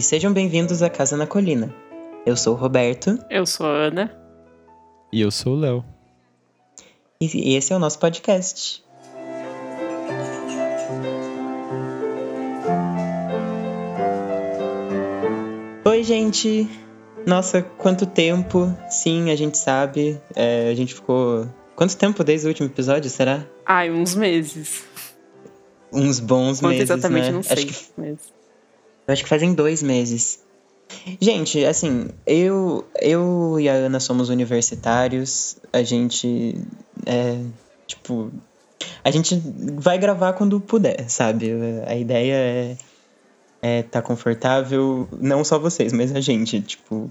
E sejam bem-vindos à Casa na Colina. Eu sou o Roberto Eu sou a Ana. E eu sou o Léo. e esse é o nosso podcast. Oi, gente! Nossa, quanto tempo! Sim, a gente sabe. é, a gente ficou. Quanto tempo desde o último episódio, será? Ai, uns meses. Uns bons Quanto meses. exatamente, né? não sei. Acho que Mas... Eu acho que fazem dois meses. Gente, assim, eu, eu e a Ana somos universitários. A gente é, tipo, a gente vai gravar quando puder, sabe? A ideia é é tá confortável, não só vocês, mas a gente, tipo,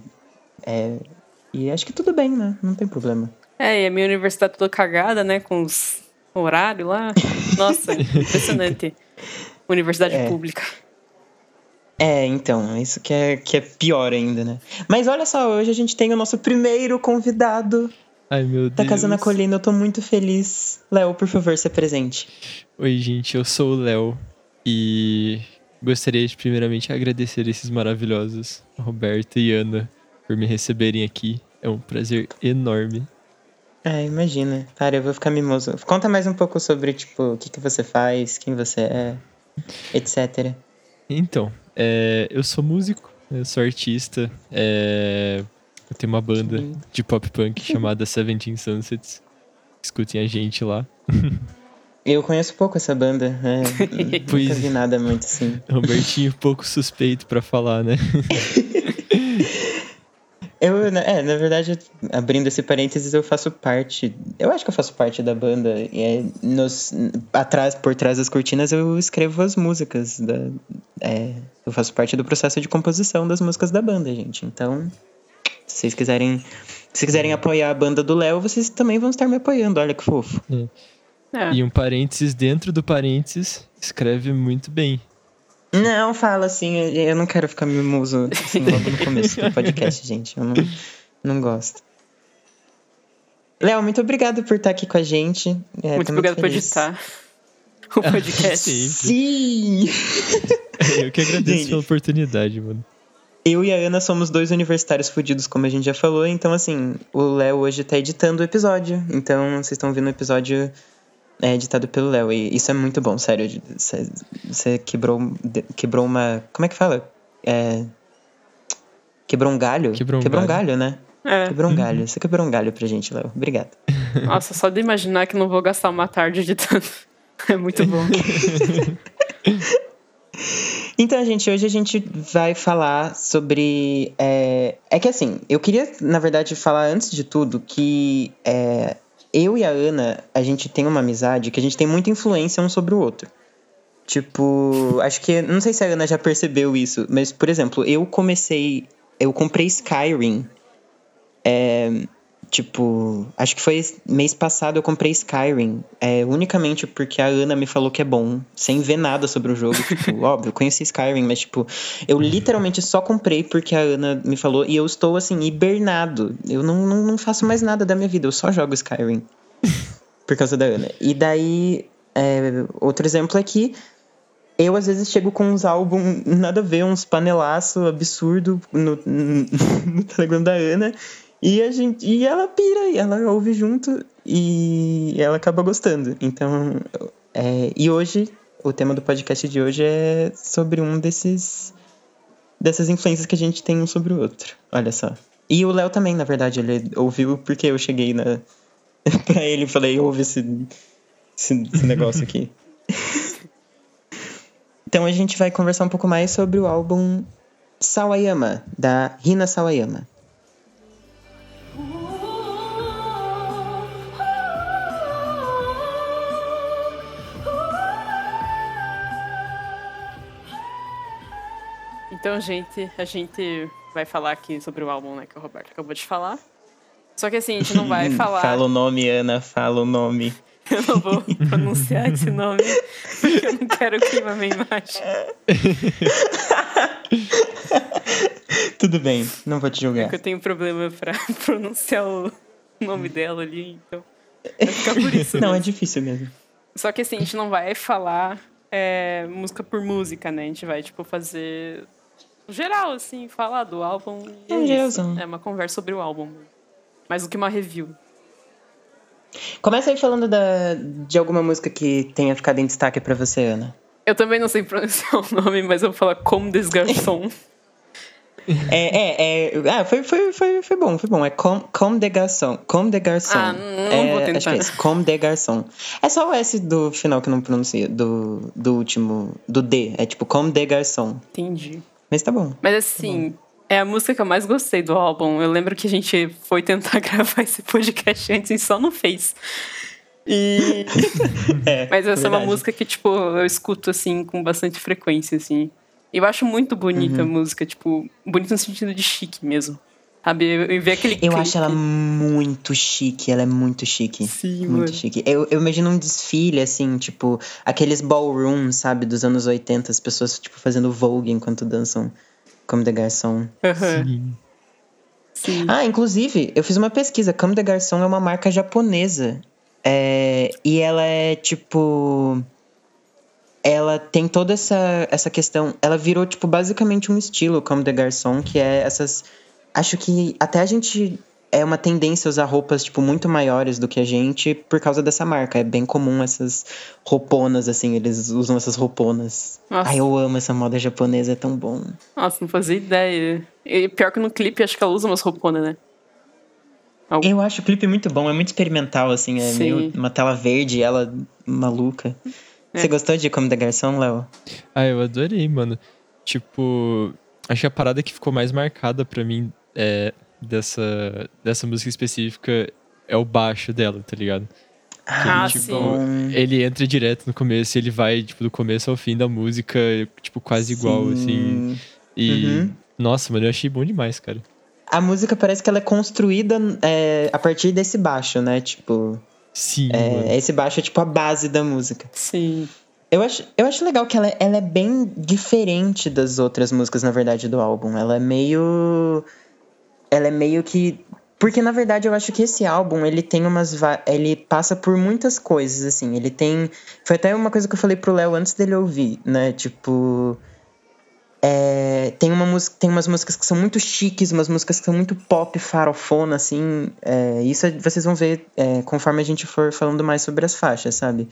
é, e acho que tudo bem, né? Não tem problema. É, e a minha universidade toda cagada, né? Com os horários lá. Nossa, impressionante. Universidade É. pública. É, então, isso que é, que é pior ainda, né? Mas olha só, hoje a gente tem o nosso primeiro convidado Ai, meu da Deus. Casa na Colina. Eu tô muito feliz. Léo, por favor, se apresente. Oi, gente, eu sou o Léo. E gostaria de primeiramente agradecer esses maravilhosos, Roberto e Ana, por me receberem aqui. É um prazer enorme. Ah, imagina. Para, eu vou ficar mimoso. Conta mais um pouco sobre, tipo, o que, que você faz, quem você é, etc. Então, é, eu sou músico, eu sou artista, é, eu tenho uma banda de pop punk chamada Seventeen Sunsets. Escutem a gente lá. Eu conheço pouco essa banda. É, Pois nunca vi nada muito assim. Robertinho, pouco suspeito pra falar, né? Eu, na- é, na verdade, abrindo esse parênteses, eu faço parte. Eu acho que eu faço parte da banda. E é, nos, atrás, por trás das cortinas, eu escrevo as músicas. Da, é, eu faço parte do processo de composição das músicas da banda, gente. Então, se vocês quiserem. Se quiserem apoiar a banda do Léo, vocês também vão estar me apoiando. Olha que fofo. É. E um parênteses dentro do parênteses, escreve muito bem. Não, fala assim, eu- não quero ficar mimoso assim, logo no começo do podcast, gente. Eu não, não gosto. Léo, muito obrigado por estar aqui com a gente. É, Muito obrigado por editar o podcast. Sim. Sim! Eu que agradeço Gente. pela oportunidade, mano. Eu e a Ana somos dois universitários fudidos, como a gente já falou. Então, assim, o Léo hoje tá editando o episódio. Então, vocês estão vendo o episódio é, editado pelo Léo. E isso é muito bom, sério. Você, quebrou, quebrou uma. Como é que fala? É, quebrou um galho? Quebrou um um galho. galho, né? É. Quebrou um galho. Você quebrou um galho pra gente, Léo. Obrigado. Nossa, só de imaginar que não vou gastar uma tarde editando. É muito bom. Então, gente, hoje a gente vai falar sobre. É, é que assim, eu queria, na verdade, falar antes de tudo que é, eu e a Ana, a gente tem uma amizade que a gente tem muita influência um sobre o outro. Tipo, acho que. Não sei se a Ana já percebeu isso, mas, por exemplo, eu comecei. Eu comprei Skyrim. É, tipo, acho que foi mês passado eu comprei Skyrim. É, unicamente porque a Ana me falou que é bom, sem ver nada sobre o jogo. Tipo, óbvio, eu conheci Skyrim, mas, tipo, eu literalmente só comprei porque a Ana me falou e eu estou, assim, hibernado. Eu não, não, não faço mais nada da minha vida, eu só jogo Skyrim. por causa da Ana. E daí, é, outro exemplo é que eu, às vezes, chego com uns álbuns nada a ver, uns panelaço absurdo no, no Telegram da Ana. E, a gente, e ela pira, e ela ouve junto e ela acaba gostando. Então, é, e hoje, o tema do podcast de hoje é sobre um desses. dessas influências que a gente tem um sobre o outro. Olha só. E o Léo também, na verdade, ele ouviu porque eu cheguei na, pra ele e falei: ouve esse, esse, esse negócio aqui. Então a gente vai conversar um pouco mais sobre o álbum Sawayama, da Hina Sawayama. Então, gente, a gente vai falar aqui sobre o álbum, né, que o Roberto acabou de falar. Só que assim, a gente não vai falar. Fala o nome, Ana, fala o nome. Eu não vou pronunciar esse nome, porque eu não quero queimar minha imagem. Tudo bem, não vou te julgar. Porque eu tenho problema pra pronunciar o nome dela ali, então. Vai ficar por isso. Não, é mesmo. difícil mesmo. Só que assim, a gente não vai falar é, música por música, né? A gente vai, tipo, fazer geral, assim, falar do álbum. É isso. geralzão. É uma conversa sobre o álbum. Mais do que uma review. Começa aí falando da, de alguma música que tenha ficado em destaque pra você, Ana. Eu também não sei pronunciar o nome, mas eu vou falar Comme des Garçons. É, é, é. Ah, foi, foi, foi, foi bom, foi bom. É Comme, comme de Garçon. Comme de Garçon. Ah, não é, vou tentar. Acho que é. Comme de Garçon. É só o S do final que eu não pronuncia, do, do último, do D. É tipo Comme de Garçon. Entendi. Mas tá bom. Mas assim, é a música que eu mais gostei do álbum. Eu lembro que a gente foi tentar gravar esse podcast antes e só não fez. E... É, Mas essa é uma música que, tipo, eu escuto, assim, com bastante frequência, assim. Eu acho muito bonita a Uhum. música, tipo, bonita no sentido de chique mesmo. Sabe? Eu, ver aquele Eu clipe. acho ela muito chique, ela é muito chique. Sim, muito mano. chique. Eu, eu imagino um desfile, assim, tipo, aqueles ballrooms, sabe, dos anos 80, as pessoas, tipo, fazendo vogue enquanto dançam como de garçom. Aham, Sim. sim. Ah, inclusive, eu fiz uma pesquisa. Comme de Garçon é uma marca japonesa. É, e ela é tipo. Ela tem toda essa, essa questão. Ela virou, tipo, basicamente um estilo Comme de Garçon, que é essas. Acho que até a gente. É uma tendência usar roupas, tipo, muito maiores do que a gente por causa dessa marca. É bem comum essas rouponas, assim, eles usam essas rouponas. Nossa. Ai, eu amo essa moda japonesa, é tão bom. Nossa, não fazia ideia. E pior que no clipe, acho que ela usa umas rouponas, né? Eu acho o clipe muito bom, é muito experimental, assim, é Sim. meio uma tela verde, ela maluca. É. Você gostou de Como da Garçom, Léo? Ah, eu adorei, mano. Tipo, acho que a parada que ficou mais marcada pra mim é, dessa, dessa música específica é o baixo dela, tá ligado? Ah, tipo, sim. Ele entra direto no começo e ele vai, tipo, do começo ao fim da música, tipo, quase igual, Sim. assim. E. Uhum. Nossa, mano, eu achei bom demais, cara. A música parece que ela é construída é, a partir desse baixo, né? Tipo, Sim, mano. é, esse baixo é tipo a base da música. Sim. Eu acho, eu acho legal que ela, é- ela é bem diferente das outras músicas, na verdade, do álbum. Ela é meio. Ela é meio que. Porque, na verdade, eu acho que esse álbum, ele tem umas. Ele passa por muitas coisas, assim. Ele tem. Foi até uma coisa que eu falei pro Léo antes dele ouvir, né? Tipo. é, tem, uma música, tem umas músicas que são muito chiques, umas músicas que são muito pop, farofona, assim. é, isso vocês vão ver é, conforme a gente for falando mais sobre as faixas, sabe?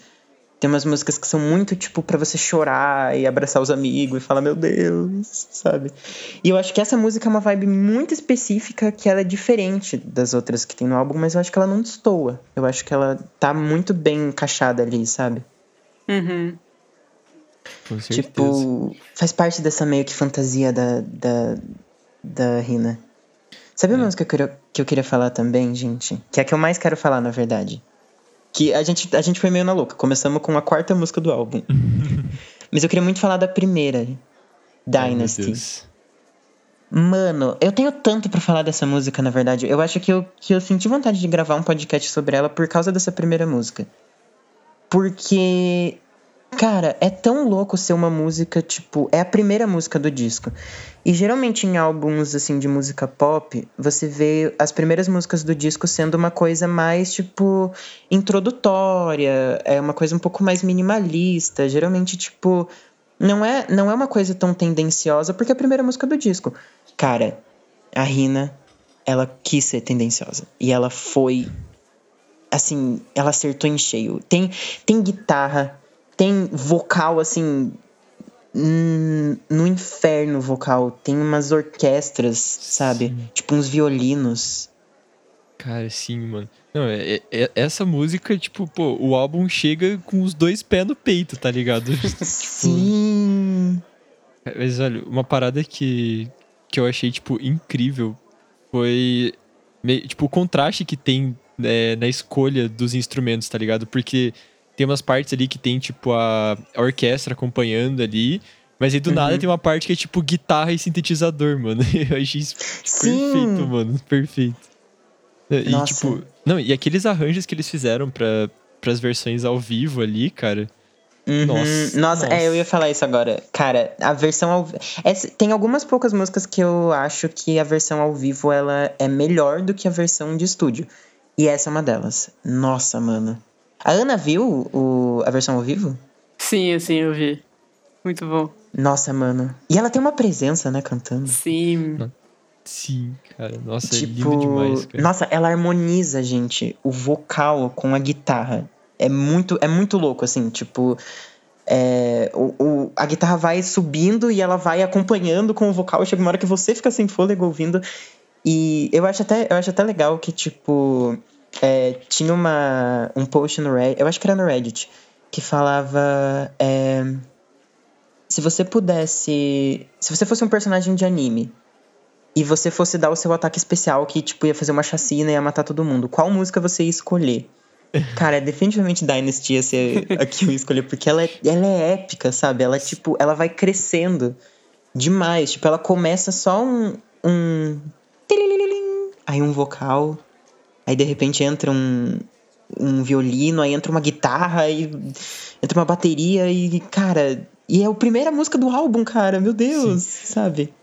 Tem umas músicas que são muito, tipo, pra você chorar e abraçar os amigos e falar, meu Deus, sabe? E eu acho que essa música é uma vibe muito específica, que ela é diferente das outras que tem no álbum, mas eu acho que ela não destoa. Eu acho que ela tá muito bem encaixada ali, sabe? Uhum. Com certeza. Tipo, faz parte dessa meio que fantasia da, da, da Rina. Sabe uma música que eu, queria, que eu queria falar também, gente? Que é a que eu mais quero falar, na verdade. Que a gente, a gente foi meio na louca. Começamos com a quarta música do álbum. Mas eu queria muito falar da primeira. Dynasty. Deus. Mano, eu tenho tanto pra falar dessa música, na verdade. Eu acho que eu, que eu senti vontade de gravar um podcast sobre ela por causa dessa primeira música. Porque, cara, é tão louco ser uma música, tipo, é a primeira música do disco. E geralmente em álbuns, assim, de música pop, você vê as primeiras músicas do disco sendo uma coisa mais, tipo, introdutória, é uma coisa um pouco mais minimalista. Geralmente, tipo, não é, não é uma coisa tão tendenciosa, porque é a primeira música do disco. Cara, a Rina, ela quis ser tendenciosa. E ela foi. Assim, ela acertou em cheio. Tem, tem guitarra, tem vocal, assim. No inferno vocal. Tem umas orquestras, sabe? Tipo uns violinos. Cara, sim, mano. Não, é, é- essa música, tipo, pô, o álbum chega com os dois pés no peito, tá ligado? Sim. Mas olha, uma parada que, que eu achei, tipo, incrível foi, meio, tipo, o contraste que tem é, na escolha dos instrumentos, tá ligado? Porque tem umas partes ali que tem, tipo, a, a orquestra acompanhando ali, mas aí do nada tem uma parte que é, tipo, guitarra e sintetizador, mano. Eu achei isso Sim. perfeito, mano, perfeito. E, Nossa. tipo, não, e aqueles arranjos que eles fizeram para as versões ao vivo ali, cara. Uhum. Nossa, Nossa, é, nossa. eu ia falar isso agora. Cara, a versão ao essa- Tem algumas poucas músicas que eu acho que a versão ao vivo ela é melhor do que a versão de estúdio. E essa é uma delas. Nossa, mano. A Ana viu o, a versão ao vivo? Sim, assim, eu vi. Muito bom. Nossa, mano. E ela tem uma presença, né, cantando. Sim. Sim, cara. Nossa, é tipo, lindo demais, cara. nossa, ela harmoniza, gente, o vocal com a guitarra. É muito, é muito louco, assim, tipo. é, o, o- a guitarra vai subindo e ela vai acompanhando com o vocal. Chega uma hora que você fica sem fôlego ouvindo. E eu acho até, eu acho até legal que, tipo, é, tinha uma, um post no Reddit, eu acho que era no Reddit, que falava. é, se você pudesse. Se você fosse um personagem de anime e você fosse dar o seu ataque especial que, tipo, ia fazer uma chacina e ia matar todo mundo, qual música você ia escolher? Cara, definitivamente Dynasty ia ser a que eu ia escolher, porque ela é, ela é épica, sabe? Ela, tipo, ela vai crescendo demais. Tipo, ela começa só um. um aí um vocal, aí de repente entra um, um violino, aí entra uma guitarra, aí entra uma bateria e, cara. E é a primeira música do álbum, cara, meu Deus, sabe?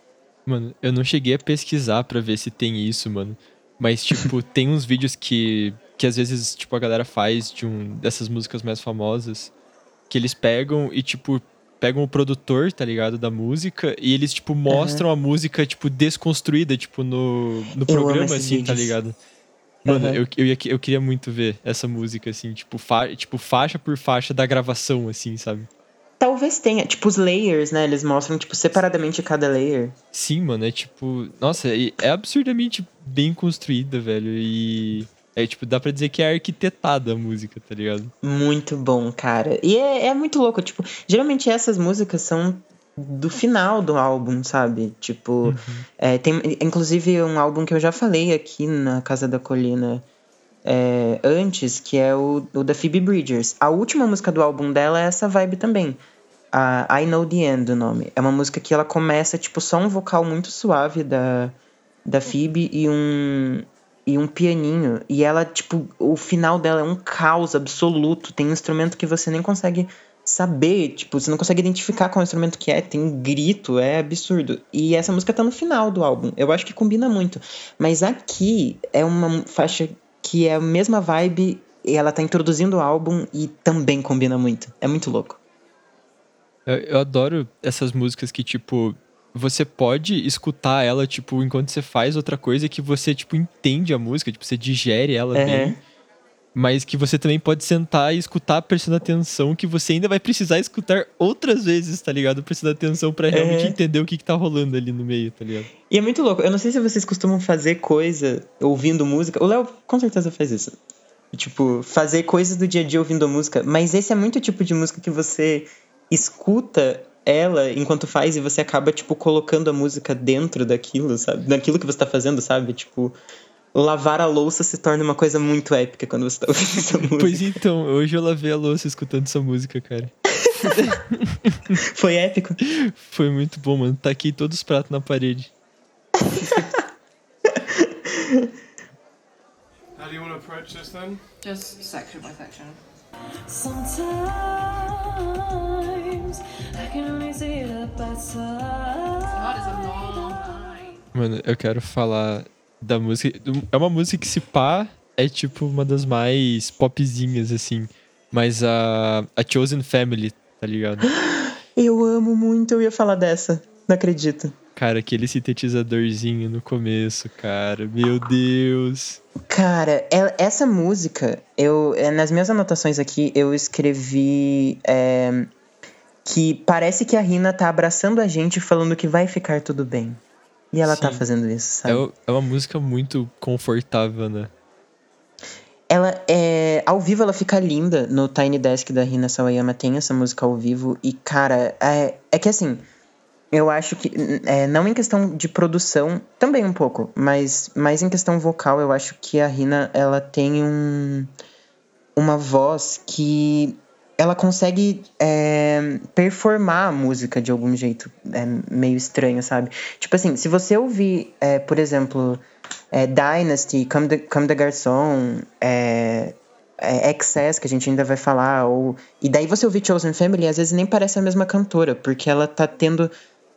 Mano, eu não cheguei a pesquisar pra ver se tem isso, mano. Mas, tipo, tem uns vídeos que, que às vezes, tipo, a galera faz de um dessas músicas mais famosas. Que eles pegam e, tipo, pegam o produtor, tá ligado? Da música. E eles, tipo, mostram a música, tipo, desconstruída, tipo, no, no Eu programa, assim, tá vídeos. ligado? Mano, Aham. eu, eu, ia- eu queria muito ver essa música, assim, tipo, fa tipo, faixa por faixa da gravação, assim, sabe? Talvez tenha, tipo, os layers, né? Eles mostram, tipo, separadamente cada layer. Sim, mano, é tipo. Nossa, e é absurdamente bem construída, velho. E. É tipo, dá pra dizer que é arquitetada a música, tá ligado? Muito bom, cara. E é, é muito louco, tipo, geralmente essas músicas são do final do álbum, sabe? Tipo, é, tem inclusive um álbum que eu já falei aqui na Casa da Colina é, antes, que é o, o da Phoebe Bridgers. A última música do álbum dela é essa vibe também. A I Know the End, o nome. É uma música que ela começa, tipo, só um vocal muito suave da, da Phoebe e um, e um pianinho. E ela, tipo, o final dela é um caos absoluto. Tem instrumento que você nem consegue saber, tipo, você não consegue identificar qual instrumento que é, tem grito, é absurdo. E essa música tá no final do álbum. Eu acho que combina muito. Mas aqui é uma faixa que é a mesma vibe e ela tá introduzindo o álbum e também combina muito. É muito louco. Eu, eu adoro essas músicas que, tipo, você pode escutar ela, tipo, enquanto você faz outra coisa que você, tipo, entende a música, tipo, você digere ela Uhum. bem. Mas que você também pode sentar e escutar prestando atenção, que você ainda vai precisar escutar outras vezes, tá ligado? Prestando atenção pra realmente Uhum. entender o que, que tá rolando ali no meio, tá ligado? E é muito louco. Eu não sei se vocês costumam fazer coisa ouvindo música. O Léo com certeza faz isso. Tipo, fazer coisas do dia a dia ouvindo música. Mas esse é muito o tipo de música que você escuta ela enquanto faz e você acaba, tipo, colocando a música dentro daquilo, sabe? Daquilo que você tá fazendo, sabe? Tipo, lavar a louça se torna uma coisa muito épica quando você tá ouvindo essa música. Pois então, hoje eu lavei a louça escutando essa música, cara. Foi épico. Foi muito bom, mano. Taquei todos os pratos na parede. How do you want to approach this then? Just section by section. Sometimes I can only see the time. Mano, eu quero falar da música. É uma música que se pá é tipo uma das mais popzinhas, assim. Mas a, a Chosen Family, tá ligado? Eu amo muito, eu ia falar dessa. Não acredito. Cara, aquele sintetizadorzinho no começo, cara. Meu Deus. Cara, é- essa música, eu é, nas minhas anotações aqui, eu escrevi é, que parece que a Rina tá abraçando a gente falando que vai ficar tudo bem. E ela tá Sim. fazendo isso, É, sabe? o- é uma música muito confortável, né? Ela é. Ao vivo ela fica linda. No Tiny Desk da Rina Sawayama tem essa música ao vivo. E, cara, é, é que assim. Eu acho que. é, não em questão de produção, também um pouco, mas mais em questão vocal, eu acho que a Rina ela tem um, uma voz que ela consegue é, performar a música de algum jeito é, meio estranho, sabe? Tipo assim, se você ouvir, é, por exemplo, é, Dynasty, Come the, Come the Garçon, é, é, Excess, que a gente ainda vai falar, ou, e daí você ouvir Chosen Family, às vezes nem parece a mesma cantora, porque ela tá tendo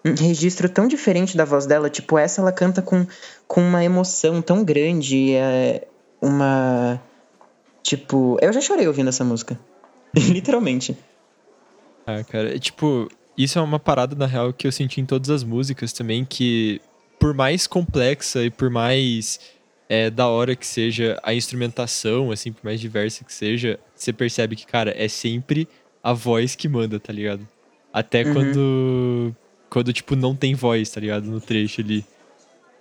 um registro tão diferente da voz dela, tipo, essa ela canta com, com uma emoção tão grande, uma... Tipo, eu já chorei ouvindo essa música. Literalmente. Ah, cara, é tipo, isso é uma parada, na real, que eu senti em todas as músicas também, que por mais complexa e por mais é, da hora que seja a instrumentação, assim, por mais diversa que seja, você percebe que, cara, é sempre a voz que manda, tá ligado? Até Uhum. quando, quando, tipo, não tem voz, tá ligado? No trecho ali.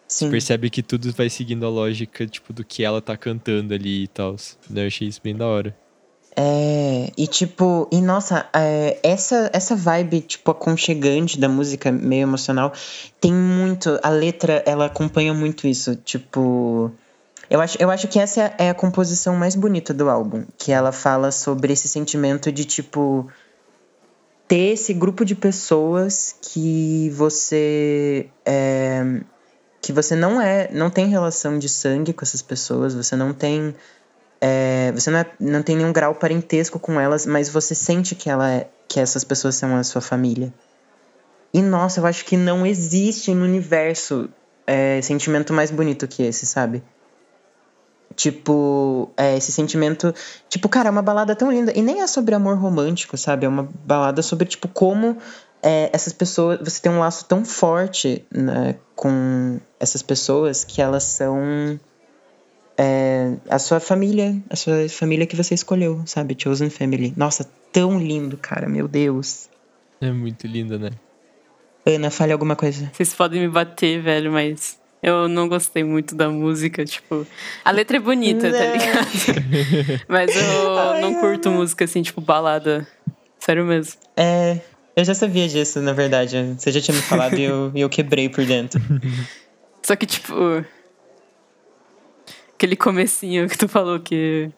Você Sim. percebe que tudo vai seguindo a lógica, tipo, do que ela tá cantando ali e tal. Eu achei isso bem da hora. É, e tipo, e nossa, é, essa, essa vibe, tipo, aconchegante da música, meio emocional, tem muito. A letra, ela acompanha muito isso. Tipo. Eu acho, eu acho que essa é a- é a composição mais bonita do álbum. Que ela fala sobre esse sentimento de, tipo. Ter esse grupo de pessoas que você. é, que você não é. Não tem relação de sangue com essas pessoas, você não tem. É, você não, é- não tem nenhum grau parentesco com elas, mas você sente que ela é, que essas pessoas são a sua família. E nossa, eu acho que não existe no universo é, sentimento mais bonito que esse, sabe? Tipo, é, esse sentimento. Tipo, cara, é uma balada tão linda. E nem é sobre amor romântico, sabe? É uma balada sobre, tipo, como é, essas pessoas. Você tem um laço tão forte né, com essas pessoas que elas são é, a sua família, a sua família que você escolheu, sabe? Chosen Family. Nossa, tão lindo, cara, meu Deus. É muito linda, né? Ana, fale alguma coisa. Vocês podem me bater, velho, mas eu não gostei muito da música, tipo. A letra é bonita, tá Não. ligado? mas eu Ai, não curto Ana. música assim, tipo, balada. Sério mesmo. É, eu já sabia disso, na verdade. Você já tinha me falado e eu, e eu quebrei por dentro. Só que, tipo. Aquele comecinho que tu falou que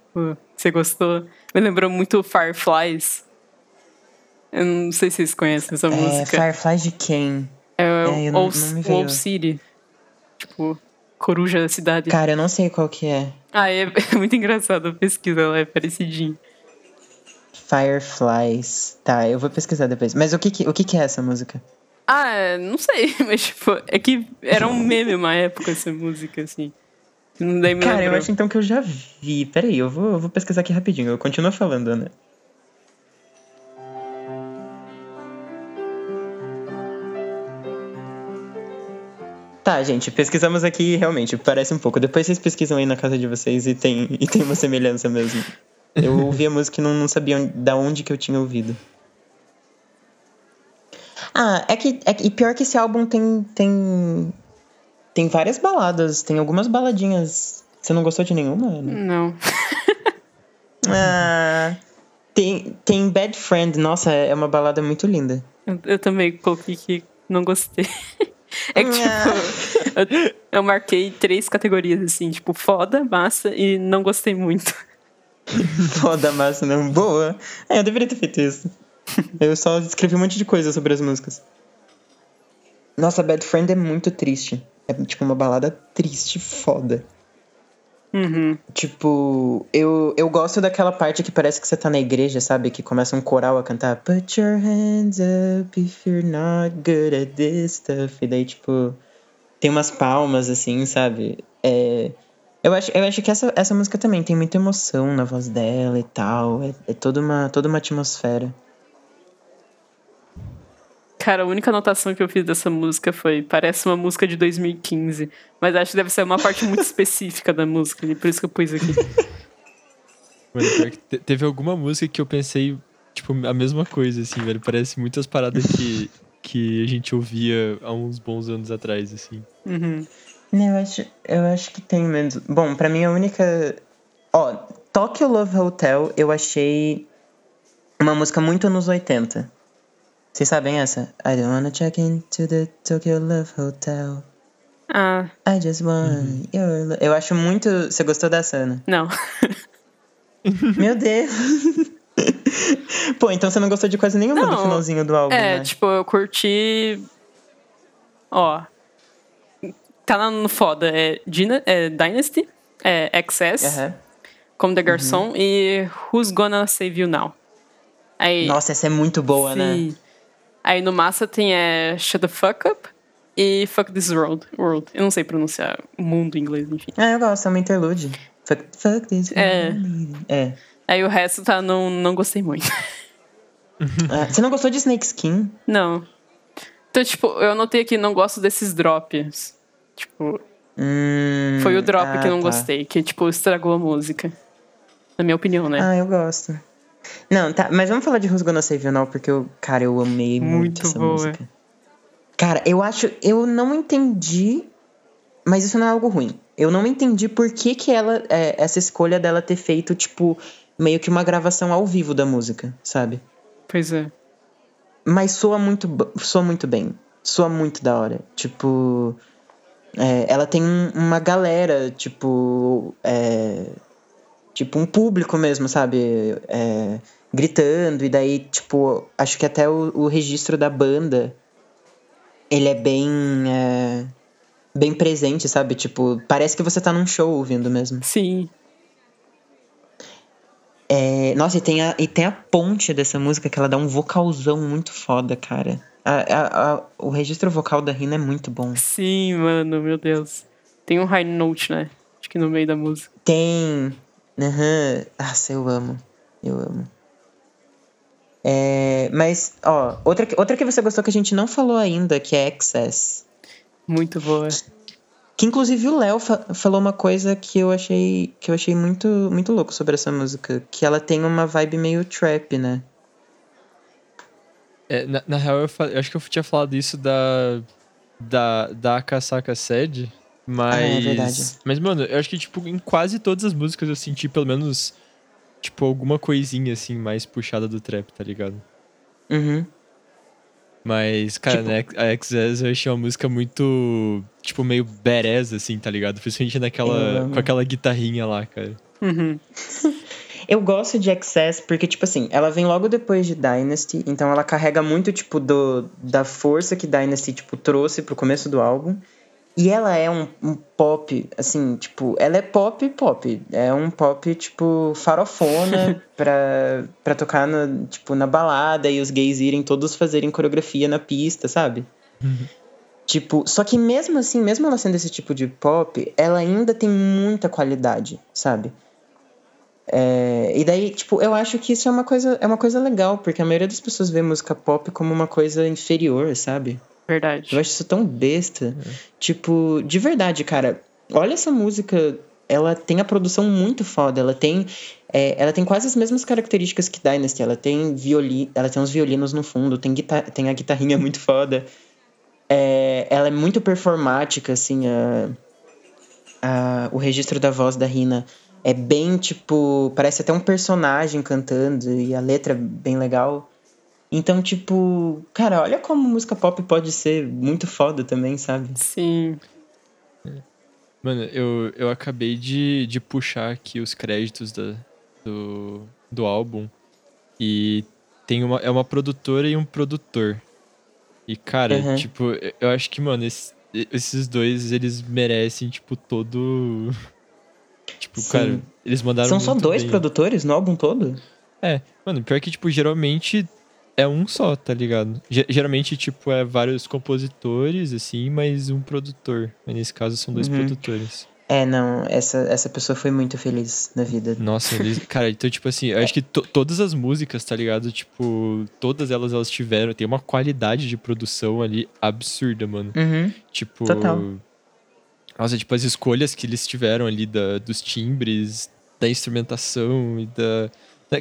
você gostou. Me lembrou muito Fireflies. Eu não sei se vocês conhecem essa É, música. Firefly de quem? É, É, não- veio. City. Tipo, coruja da cidade. Cara, eu não sei qual que é. Ah, é, é muito engraçado a pesquisa, ela é parecidinho. Fireflies. Tá, eu vou pesquisar depois. Mas o que que, o que, que é essa música? Ah, é, não sei, mas tipo, é que era um meme uma época essa música, assim. Me Cara, eu lembrou. acho então que eu já vi. Peraí, eu vou, eu vou pesquisar aqui rapidinho. Eu continuo falando, Ana. Tá, gente, pesquisamos aqui realmente, parece um pouco. Depois vocês pesquisam aí na casa de vocês e tem, e tem uma semelhança mesmo. Eu ouvi a música e não, não sabia onde- da onde que eu tinha ouvido. Ah, é que, é que. E pior que esse álbum tem. Tem, tem várias baladas, tem algumas baladinhas. Você não gostou de nenhuma? Ana? Não. Ah, tem, tem Bad Friend, nossa, é uma balada muito linda. Eu, eu também coloquei que não gostei. É que, tipo, eu, eu marquei três categorias, assim, tipo, foda, massa e não gostei muito. Foda massa, não. Boa. É, eu deveria ter feito isso. Eu só escrevi um monte de coisa sobre as músicas. Nossa, Bad Friend é muito triste. É tipo uma balada triste, foda. Uhum. Tipo, eu, eu gosto daquela parte que parece que você tá na igreja, sabe? Que começa um coral a cantar Put your hands up if you're not good at this stuff. E daí, tipo, tem umas palmas, assim, sabe? É, eu, acho, eu acho que essa, essa música também tem muita emoção na voz dela e tal. É, é toda, uma, toda uma atmosfera. Cara, a única anotação que eu fiz dessa música foi: parece uma música de 2015. Mas acho que deve ser uma parte muito específica da música, e por isso que eu pus aqui. Mano, pior que te- teve alguma música que eu pensei, tipo, a mesma coisa, assim, velho. Parece muitas paradas que, que a gente ouvia há uns bons anos atrás, assim. Uhum. Não, Eu acho, eu acho que tem menos. Bom, pra mim a única. Ó, Tokyo Love Hotel eu achei uma música muito anos 80. Vocês sabem essa? I don't wanna check into the Tokyo Love Hotel. Ah, I just want your love. Eu acho muito. Você gostou dessa, Ana? não. Meu Deus! Pô, então você não gostou de quase nenhuma do Não. finalzinho do álbum, É, né? tipo, eu curti. Ó. Tá lá no foda. É, Dina, é Dynasty, é XS, Aham. Como the Garçon e Who's Gonna Save You Now. Aí, Nossa, essa é muito boa, né? Aí no massa tem é, Shut the Fuck Up e Fuck This World. world. Eu não sei pronunciar mundo em inglês, enfim. Ah, eu gosto, é uma interlude. Fuck, fuck this. É. É. Aí o resto tá, não, não gostei muito. Ah, você não gostou de Snake Skin? Não. Então, tipo, eu anotei aqui, não gosto desses drops. Tipo, Hum, foi o drop ah, que eu não tá. gostei, que, tipo, estragou a música. Na minha opinião, né? Ah, eu gosto. Não, tá, mas vamos falar de Who's Gonna Save You Now, porque eu, cara, eu amei muito, Muito essa boa. música. Cara, eu acho, eu não entendi, mas isso não é algo ruim. Eu não entendi por que que ela, é, essa escolha dela ter feito, tipo, meio que uma gravação ao vivo da música, sabe? Pois é. Mas soa muito, soa muito bem. Soa muito da hora. Tipo. é, ela tem um- uma galera, tipo. é, tipo, um público mesmo, sabe? É, gritando. E daí, tipo, acho que até o, o registro da banda. Ele é bem. é, bem presente, sabe? Tipo, parece que você tá num show ouvindo mesmo. Sim. É, nossa, e tem, a, e tem a ponte dessa música que ela dá um vocalzão muito foda, cara. A- a- a- o registro vocal da Rina é muito bom. Sim, mano, meu Deus. Tem um high note, né? Acho que no meio da música. Tem. Aham. Nossa, eu amo. Eu amo. É, mas, ó, outra, que- outra que você gostou que a gente não falou ainda, que é Excess. Muito boa. Que inclusive o Léo fa- falou uma coisa que eu achei que eu achei muito muito louco sobre essa música, que ela tem uma vibe meio trap, né? É, na, na real, eu, eu acho que eu tinha falado isso da. Da, da Akasaka Sed, mas. Ah, é verdade. Mas, mano, eu acho que, tipo, em quase todas as músicas eu senti pelo menos. Tipo, alguma coisinha assim, mais puxada do trap, tá ligado? Uhum. Mas, cara, Tipo- né, a XS eu achei uma música muito. Tipo, meio badass, assim, tá ligado? Principalmente naquela. Com aquela guitarrinha lá, cara. Uhum. Eu gosto de Excess porque, tipo assim, ela vem logo depois de Dynasty, então ela carrega muito, tipo, do, da força que Dynasty, tipo, trouxe pro começo do álbum. E ela é um, um pop, assim, tipo, ela é pop pop. É um pop, tipo, farofona pra, pra tocar, na, tipo, na balada e os gays irem todos fazerem coreografia na pista, sabe? Tipo, só que mesmo assim, mesmo ela sendo esse tipo de pop, ela ainda tem muita qualidade, sabe? É, e daí, tipo, eu acho que isso é uma coisa, é uma coisa legal, porque a maioria das pessoas vê música pop como uma coisa inferior, sabe? Verdade. Eu acho isso tão besta. Tipo, de verdade, cara, olha essa música, ela tem a produção muito foda, ela tem é, ela tem quase as mesmas características que Dynasty, ela tem violino, ela tem uns violinos no fundo, tem, guitar tem a guitarrinha muito foda. É, ela é muito performática, assim, a, a- o registro da voz da Rina é bem, tipo, parece até um personagem cantando e a letra é bem legal. Então, tipo, cara, olha como música pop pode ser muito foda também, sabe? Sim. Mano, eu, eu acabei de, de puxar aqui os créditos da, do, do álbum. E tem uma, é uma produtora e um produtor. E, cara, Uhum. tipo, eu- acho que, mano, esse- esses dois, eles merecem, tipo, todo. Tipo, Sim. cara, eles mandaram. São só dois bem. produtores no álbum todo? É, mano, pior que, tipo, geralmente é um só, tá ligado? Ge- geralmente, tipo, é vários compositores, assim, mas um produtor. Mas nesse caso são dois Uhum. produtores. É, não, essa, essa pessoa foi muito feliz na vida. Nossa, eles, cara, então, tipo assim, eu acho que to- todas as músicas, tá ligado? Tipo, todas elas, elas tiveram, tem uma qualidade de produção ali absurda, mano. Uhum. Tipo. Total. Nossa, tipo, as escolhas que eles tiveram ali da, dos timbres, da instrumentação e da.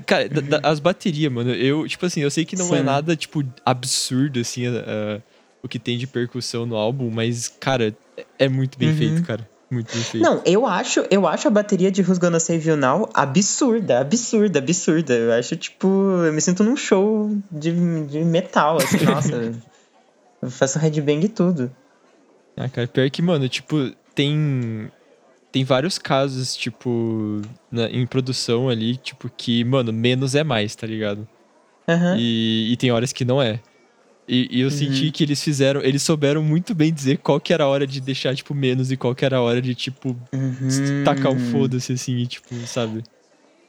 Cara, da- da- as baterias, mano. Eu, tipo assim, eu sei que não é Sim. nada, tipo, absurdo, assim, a- o que tem de percussão no álbum, mas, cara, é- é muito bem Uhum. feito, cara. Muito bem feito. Não, eu acho, eu acho a bateria de Who's Gonna Save You Now absurda, absurda, absurda. Eu acho, tipo, eu me sinto num show de, de metal, assim, nossa. Eu faço headbang e tudo. Ah, cara, pior que, mano, tipo, tem. Tem vários casos, tipo, na- em produção ali, tipo, que, mano, menos é mais, tá ligado? Aham. E, e tem horas que não é. E, e eu senti que eles fizeram, eles souberam muito bem dizer qual que era a hora de deixar, tipo, menos e qual que era a hora de, tipo, Uhum. tacar o foda-se, assim, e, tipo, sabe?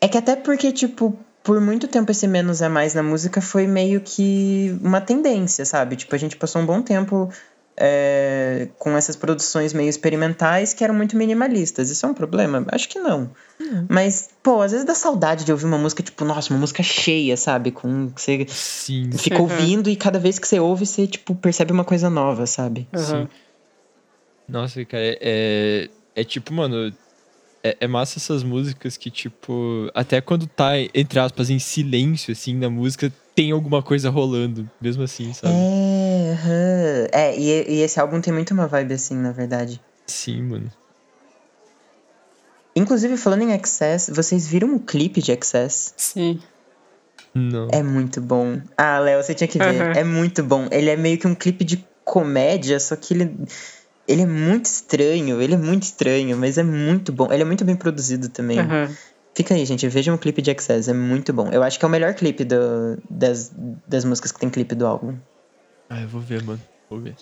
É que até porque, tipo, por muito tempo esse menos é mais na música foi meio que uma tendência, sabe? Tipo, a gente passou um bom tempo é, com essas produções meio experimentais que eram muito minimalistas. Isso é um problema? Acho que não. Mas, pô, às vezes dá saudade de ouvir uma música, tipo, nossa, uma música cheia, sabe? Com que você Sim. fica Uhum. ouvindo e cada vez que você ouve, você, tipo, percebe uma coisa nova, sabe? Aham. Nossa, cara, é, é, é tipo, mano. É, é massa essas músicas que, tipo, até quando tá, entre aspas, em silêncio, assim, na música, tem alguma coisa rolando, mesmo assim, sabe? É, é e, e esse álbum tem muito uma vibe assim, na verdade. Sim, mano. Inclusive, falando em Excess, vocês viram o clipe de Excess? Sim. Não. É muito bom. Ah, Léo, você tinha que ver. É muito bom. Ele é meio que um clipe de comédia, só que ele. Ele é muito estranho, ele é muito estranho, mas é muito bom. Ele é muito bem produzido também. Aham. Fica aí, gente, vejam o clipe de Excess, é muito bom. Eu acho que é o melhor clipe do, das, das músicas que tem clipe do álbum. Ah, eu vou ver, mano. Vou ver.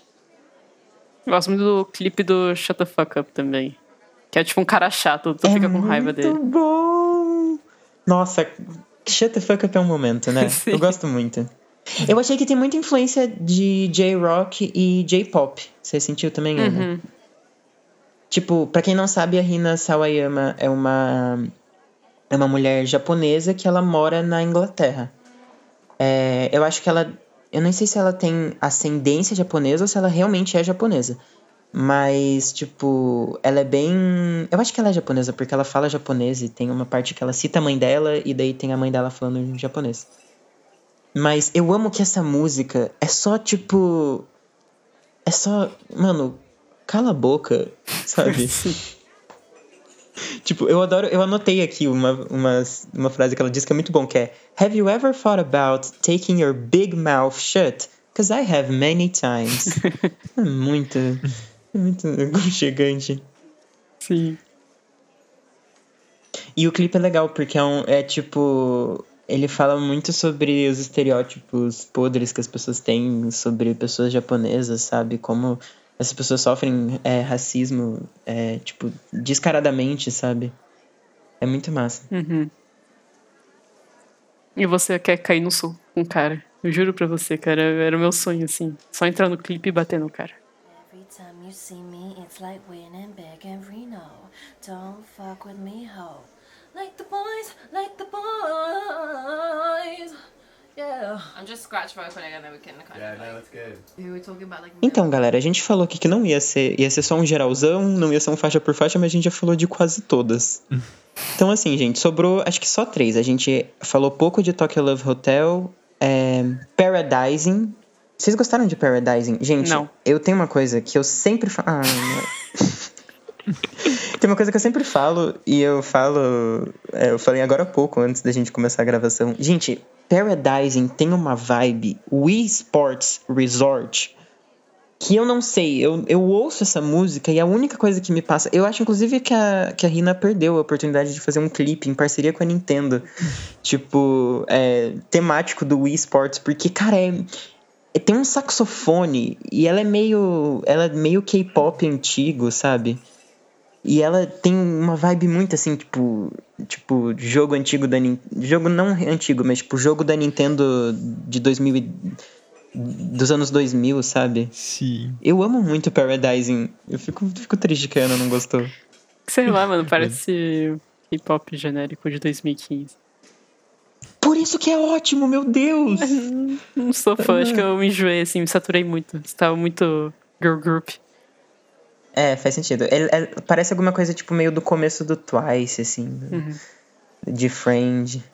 Gosto muito do clipe do Shut the Fuck Up também. Que é tipo um cara chato, tu fica com raiva dele. É Muito bom! Nossa, Shut the Fuck Up é um momento, né? Eu gosto muito. Eu achei que tem muita influência de J-Rock e J-Pop. Você sentiu também, Ana? Uhum. Tipo, pra quem não sabe, a Rina Sawayama é uma é uma mulher japonesa que ela mora na Inglaterra. É, eu acho que ela, eu não sei se ela tem ascendência japonesa ou se ela realmente é japonesa. Mas, tipo, ela é bem. Eu acho que ela é japonesa, porque ela fala japonês e tem uma parte que ela cita a mãe dela e daí tem a mãe dela falando em japonês. Mas eu amo que essa música é só, tipo. É só. Mano, cala a boca, sabe? tipo, eu adoro. Eu anotei aqui uma, uma, uma frase que ela diz que é muito bom, que é Have you ever thought about taking your big mouth shut? Cause I have many times. é muito. É muito aconchegante. Sim. E o clipe é legal, porque é, um, é tipo. Ele fala muito sobre os estereótipos podres que as pessoas têm sobre pessoas japonesas, sabe? Como essas pessoas sofrem é, racismo, é, tipo, descaradamente, sabe? É muito massa. Uhum. E você quer cair no sul com o cara. Eu juro pra você, cara, era o meu sonho, assim. Só entrar no clipe e bater no cara. Every time you see me, it's like winning back in Reno. Don't fuck with me, ho. Like the boys, like the boys. Yeah. I'm just scratch vocing and then we can kind Yeah, of no, like. that's good. Who we talking about? Like. Então, galera, a gente falou aqui que não ia ser. Ia ser só um geralzão, não ia ser um faixa por faixa, mas a gente já falou de quase todas. Então, assim, gente, sobrou acho que só três. A gente falou pouco de Tokyo Love Hotel, é, Paradising. Vocês gostaram de Paradising? Gente, Não. eu tenho uma coisa que eu sempre falo. Ah. Tem uma coisa que eu sempre falo, e eu falo. é, eu falei agora há pouco, antes da gente começar a gravação. Gente, Paradising tem uma vibe Wii Sports Resort que eu não sei. Eu, eu ouço essa música e a única coisa que me passa. Eu acho, inclusive, que a, que a Rina perdeu a oportunidade de fazer um clipe em parceria com a Nintendo. tipo, é, temático do Wii Sports, porque, cara, é. é- Tem um saxofone e ela é meio. Ela é meio K-pop antigo, sabe? E ela tem uma vibe muito assim, tipo. Tipo, jogo antigo da Nintendo. Jogo não antigo, mas tipo, jogo da Nintendo de 2000 e- dos anos 2000, sabe? Sim. Eu amo muito Paradising. Eu fico, fico triste que a Ana não gostou. Sei lá, mano, parece K-pop genérico de 2015. Por isso que é ótimo, meu Deus! Não sou fã, acho que eu me enjoei, assim, me saturei muito. Estava muito girl group. É, faz sentido. Ele- é- parece alguma coisa tipo meio do começo do Twice, assim. do- De Friend.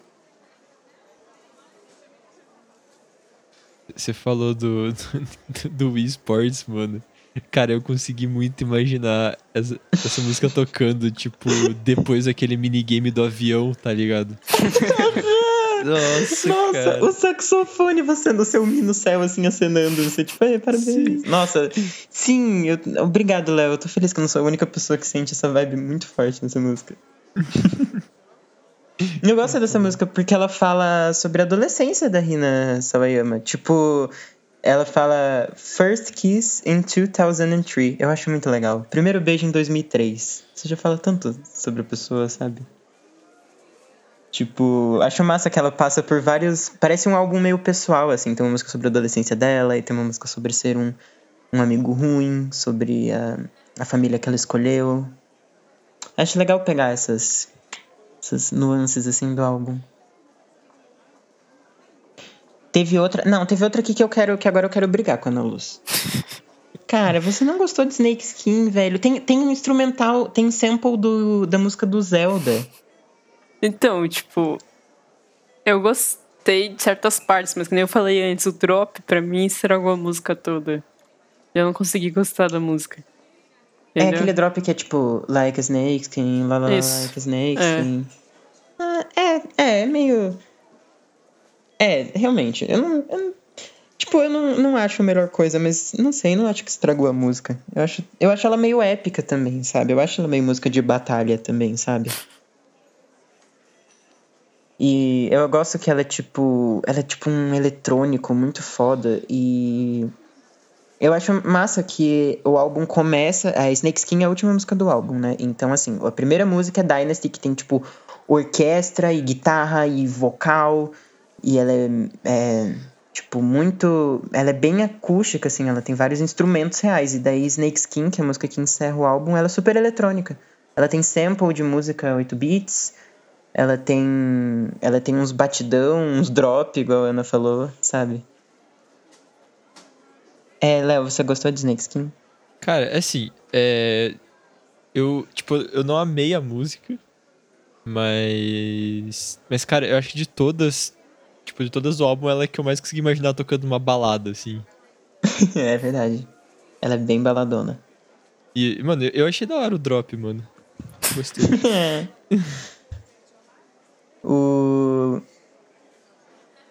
Você falou do, do, do Wii Sports, mano. Cara, eu consegui muito imaginar essa, essa música tocando, tipo, depois daquele minigame do avião, tá ligado? Nossa, Nossa, cara. o saxofone, você no seu no céu, assim, acenando. Você, tipo, "Ei, parabéns. Nossa, sim, eu- obrigado, Léo. Eu tô feliz que eu não sou a única pessoa que sente essa vibe muito forte nessa música. eu gosto dessa música porque ela fala sobre a adolescência da Rina Sawayama. Tipo, ela fala First Kiss in 2003. Eu acho muito legal. Primeiro beijo em 2003. Você já fala tanto sobre a pessoa, sabe? Tipo, acho massa que ela passa por vários. Parece um álbum meio pessoal, assim. Tem uma música sobre a adolescência dela e tem uma música sobre ser um, um amigo ruim, sobre a, a família que ela escolheu. Acho legal pegar essas, essas nuances assim do álbum. Teve outra. Não, teve outra aqui que eu quero. Que agora eu quero brigar com a Ana Luz. Cara, você não gostou de Snake Skin, velho? Tem, tem um instrumental, tem sample do, da música do Zelda. Então, tipo, eu gostei de certas partes, mas como eu falei antes, o drop pra mim estragou a música toda. Eu não consegui gostar da música. É Entendeu? aquele drop que é tipo, like a snake skin, lá, lá, Isso. like a snake É. skin. Ah, é, é, é meio. É, realmente. Eu não. eu não- tipo, eu não, não acho a melhor coisa, mas não sei, não acho que estragou a música. Eu acho, eu acho ela meio épica também, sabe? Eu acho ela meio música de batalha também, sabe? E eu gosto que ela é tipo. Ela é tipo um eletrônico muito foda. E eu acho massa que o álbum começa. A Snake Skin é a última música do álbum, né? Então, assim, a primeira música é Dynasty, que tem, tipo, orquestra e guitarra e vocal. E ela é, é, tipo, muito. Ela é bem acústica, assim, ela tem vários instrumentos reais. E daí Snake Skin, que é a música que encerra o álbum, ela é super eletrônica. Ela tem sample de música 8 bits. Ela tem. Ela tem uns batidão, uns drop, igual a Ana falou, sabe? É, Léo, você gostou de Snake Skin? Cara, assim, é. Eu, tipo, eu não amei a música, mas. Mas, cara, eu acho que de todas. Tipo, de todas do álbum, ela é que eu mais consegui imaginar tocando uma balada, assim. é verdade. Ela é bem baladona. E, mano, eu achei da hora o drop, mano. Gostei. É. o.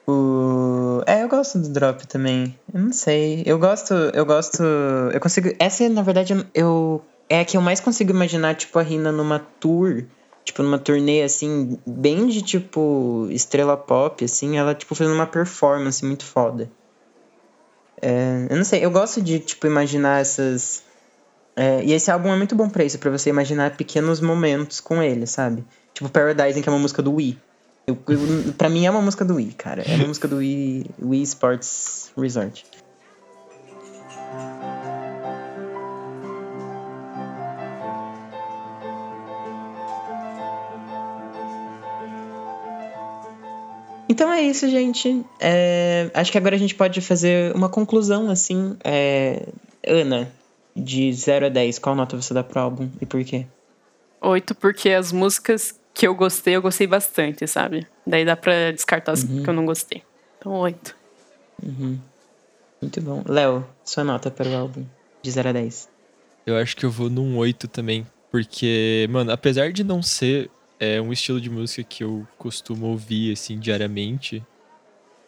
O. É, eu gosto do drop também. Eu não sei. Eu gosto. Eu gosto. Eu consigo. Essa, na verdade, eu. É a que eu mais consigo imaginar, tipo, a Rina numa tour. Tipo, numa turnê, assim, bem de, tipo, estrela pop, assim, ela, tipo, fazendo uma performance muito foda. É, eu não sei, eu gosto de, tipo, imaginar essas. É, e esse álbum é muito bom pra isso, pra você imaginar pequenos momentos com ele, sabe? Tipo Paradise, que é uma música do Wii. Eu, eu, pra mim é uma música do Wii, cara. É uma música do Wii, Wii Sports Resort. Então é isso, gente. É, acho que agora a gente pode fazer uma conclusão, assim. É, Ana, de 0 a 10, qual nota você dá pro álbum e por quê? Oito, porque as músicas que eu gostei, eu gostei bastante, sabe? Daí dá pra descartar as que eu não gostei. Então, oito. Muito bom. Léo, sua nota para o álbum, de 0 a 10. Eu acho que eu vou num 8 também. Porque, mano, apesar de não ser é, um estilo de música que eu costumo ouvir, assim, diariamente,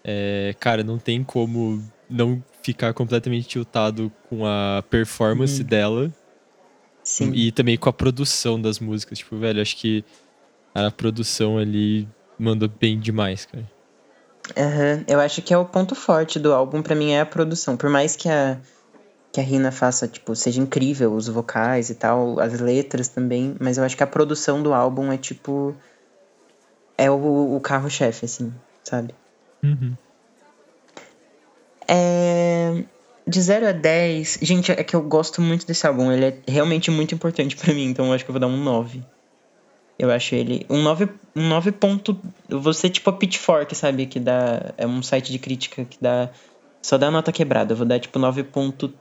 é, cara, não tem como não ficar completamente tiltado com a performance dela Sim. e também com a produção das músicas. Tipo, velho, acho que a produção ali mandou bem demais, cara. Aham, Eu acho que é o ponto forte do álbum pra mim é a produção. Por mais que a que a Rina faça, tipo, seja incrível os vocais e tal, as letras também, mas eu acho que a produção do álbum é tipo é o, o carro-chefe assim, sabe? Uhum. É... De 0 a 10, gente, é que eu gosto muito desse álbum, ele é realmente muito importante pra mim, então eu acho que eu vou dar um 9. Eu acho ele um 9, um 9 ponto, você tipo a Pitchfork, sabe, que dá é um site de crítica que dá só dá nota quebrada, eu vou dar tipo 9.4.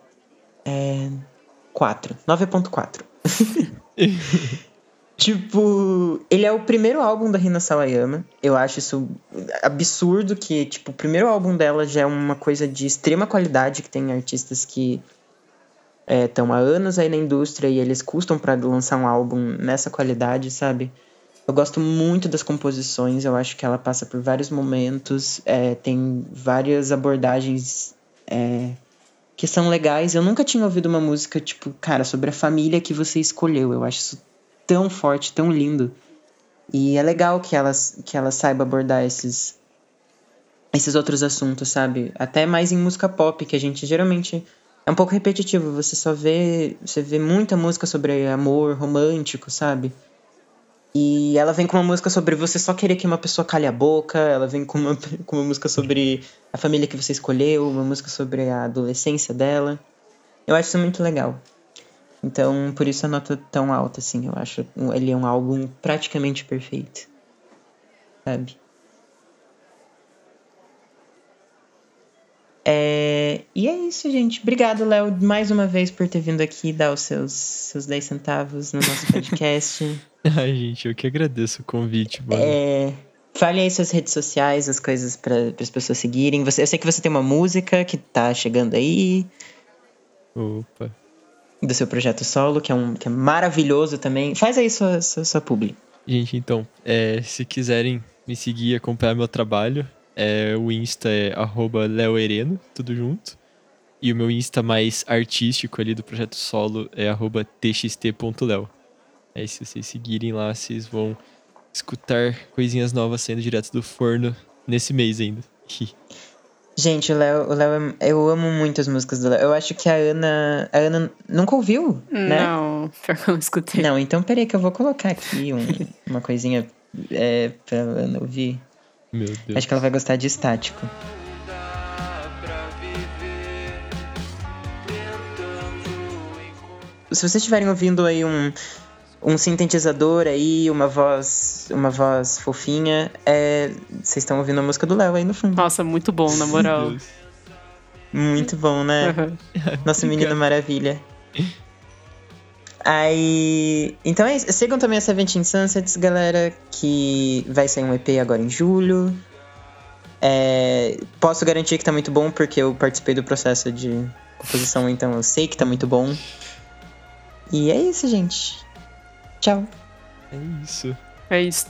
É, 4. 9.4. Tipo, ele é o primeiro álbum da Rina Sawayama. Eu acho isso absurdo que, tipo, o primeiro álbum dela já é uma coisa de extrema qualidade, que tem artistas que estão há anos aí na indústria e eles custam pra lançar um álbum nessa qualidade, sabe? Eu gosto muito das composições, eu acho que ela passa por vários momentos, é, tem várias abordagens é, que são legais. Eu nunca tinha ouvido uma música, tipo, cara, sobre a família que você escolheu. Eu acho isso tão forte, tão lindo. E é legal que ela, que ela saiba abordar esses, esses outros assuntos, sabe? Até mais em música pop, que a gente geralmente é um pouco repetitivo. Você só vê, você vê muita música sobre amor romântico, sabe? E ela vem com uma música sobre você só querer que uma pessoa cale a boca, ela vem com uma, com uma música sobre a família que você escolheu, uma música sobre a adolescência dela. Eu acho isso muito legal. Então, por isso a nota tão alta, assim. Eu acho ele é um álbum praticamente perfeito. Sabe? É, E é isso, gente. Obrigado, Léo, mais uma vez por ter vindo aqui dar os seus, seus 10 centavos no nosso podcast. Ai, gente, eu que agradeço o convite, mano. É, Fale aí suas redes sociais, as coisas para as pessoas seguirem. Você, eu sei que você tem uma música que tá chegando aí, Opa. Do seu projeto solo, que é, um, que é maravilhoso também. Faz aí sua, sua, sua publi. Gente, então, é, se quiserem me seguir e acompanhar meu trabalho, é, o Insta é leoereno, tudo junto. E o meu Insta mais artístico ali do projeto solo é txt.leo. Aí se vocês seguirem lá, vocês vão escutar coisinhas novas saindo direto do forno nesse mês ainda. Gente, o Léo, o Léo é- eu amo muito as músicas do Léo. Eu acho que a Ana. A Ana nunca ouviu, né? Não, pior que eu não escutei. Não, então peraí que eu vou colocar aqui um- uma coisinha é, pra Ana ouvir. Meu Deus. Acho que ela vai gostar de estático. Se vocês estiverem ouvindo aí um, um sintetizador aí, uma voz, uma voz fofinha, é, vocês estão ouvindo a música do Léo aí no fundo. Nossa, muito bom, na moral. Muito bom, né? Aham. Nosso menino maravilha. Aí. Então é isso. Sigam também a Seventeen Sunsets, galera, que vai sair um EP agora em julho. É, posso garantir que tá muito bom, porque eu participei do processo de composição, então eu sei que tá muito bom. E é isso, gente. Tchau. É isso. É isso.